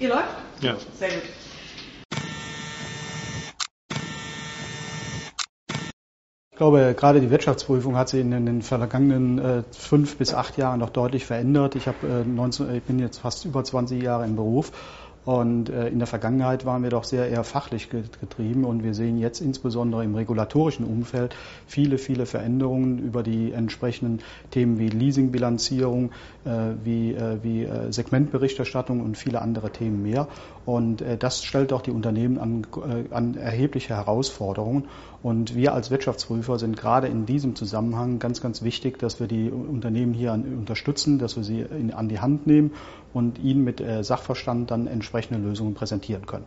Ihr läuft? Ja. Sehr gut. Ich glaube, gerade die Wirtschaftsprüfung hat sich in den vergangenen äh, fünf bis acht Jahren noch deutlich verändert. Ich, hab, äh, 19, ich bin jetzt fast über 20 Jahre im Beruf und äh, in der Vergangenheit waren wir doch sehr eher fachlich getrieben und wir sehen jetzt insbesondere im regulatorischen Umfeld viele, viele Veränderungen über die entsprechenden Themen wie Leasingbilanzierung, äh, wie, äh, wie Segmentberichterstattung und viele andere Themen mehr. Und das stellt auch die Unternehmen an, an erhebliche Herausforderungen. Und wir als Wirtschaftsprüfer sind gerade in diesem Zusammenhang ganz, ganz wichtig, dass wir die Unternehmen hier unterstützen, dass wir sie an die Hand nehmen und ihnen mit Sachverstand dann entsprechende Lösungen präsentieren können.